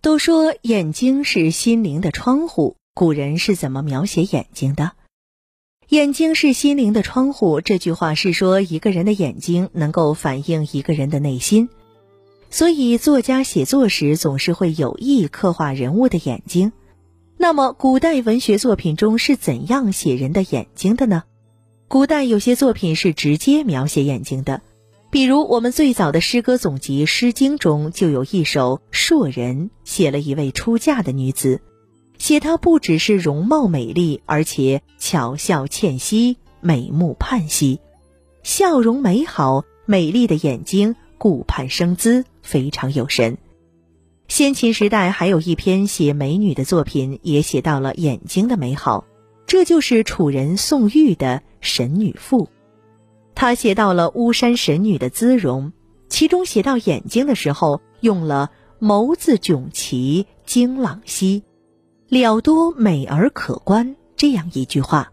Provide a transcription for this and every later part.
都说眼睛是心灵的窗户，古人是怎么描写眼睛的？眼睛是心灵的窗户，这句话是说一个人的眼睛能够反映一个人的内心，所以作家写作时总是会有意刻画人物的眼睛。那么，古代文学作品中是怎样写人的眼睛的呢？古代有些作品是直接描写眼睛的，比如我们最早的诗歌总集《诗经》中就有一首《硕人》，写了一位出嫁的女子，写她不只是容貌美丽，而且巧笑倩兮，美目盼兮，笑容美好，美丽的眼睛顾盼生姿，非常有神。先秦时代还有一篇写美女的作品，也写到了眼睛的美好。这就是楚人宋玉的《神女赋》，他写到了巫山神女的姿容，其中写到眼睛的时候，用了“眸子炯奇，晶朗兮，了多美而可观”这样一句话，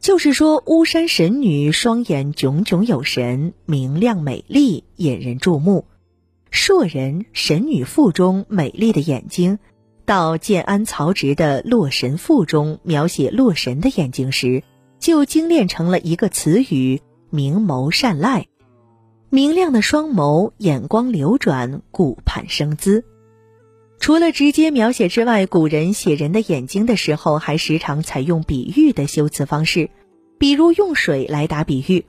就是说巫山神女双眼炯炯有神，明亮美丽，引人注目。硕人《神女赋》中美丽的眼睛。到建安曹植的《洛神赋》中描写洛神的眼睛时，就精炼成了一个词语“明眸善睐”。明亮的双眸，眼光流转，顾盼生姿。除了直接描写之外，古人写人的眼睛的时候，还时常采用比喻的修辞方式，比如用水来打比喻。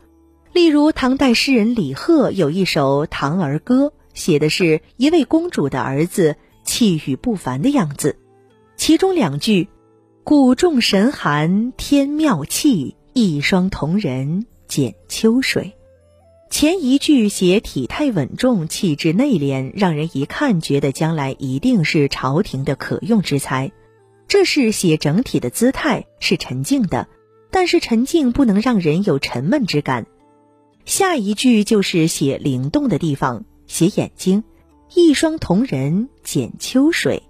例如，唐代诗人李贺有一首《唐儿歌》，写的是一位公主的儿子。气宇不凡的样子，其中两句“古众神寒天妙气，一双瞳人剪秋水”，前一句写体态稳重、气质内敛，让人一看觉得将来一定是朝廷的可用之才，这是写整体的姿态，是沉静的，但是沉静不能让人有沉闷之感。下一句就是写灵动的地方，写眼睛。一双瞳人剪秋水，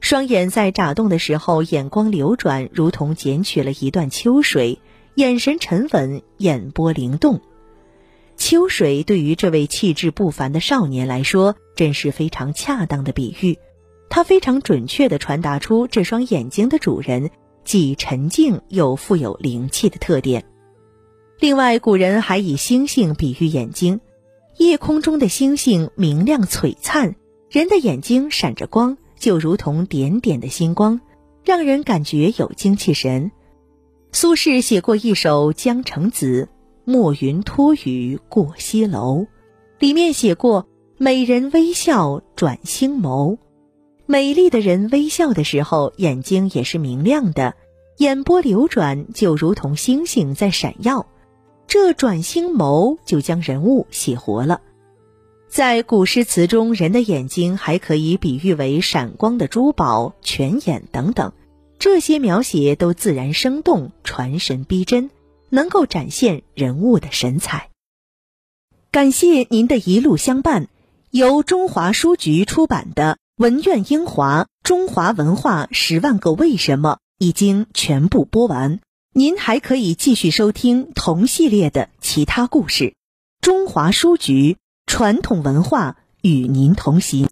双眼在眨动的时候，眼光流转，如同剪取了一段秋水，眼神沉稳，眼波灵动。秋水对于这位气质不凡的少年来说，真是非常恰当的比喻，它非常准确地传达出这双眼睛的主人既沉静又富有灵气的特点。另外，古人还以星星比喻眼睛。夜空中的星星明亮璀璨，人的眼睛闪着光，就如同点点的星光，让人感觉有精气神。苏轼写过一首《江城子》，墨云托雨过西楼，里面写过“美人微笑转星眸”，美丽的人微笑的时候，眼睛也是明亮的，眼波流转，就如同星星在闪耀。这转星眸就将人物写活了。在古诗词中，人的眼睛还可以比喻为闪光的珠宝、泉眼等等，这些描写都自然生动、传神逼真，能够展现人物的神采。感谢您的一路相伴。由中华书局出版的《文苑英华中华文化十万个为什么》已经全部播完。您还可以继续收听同系列的其他故事。中华书局传统文化与您同行。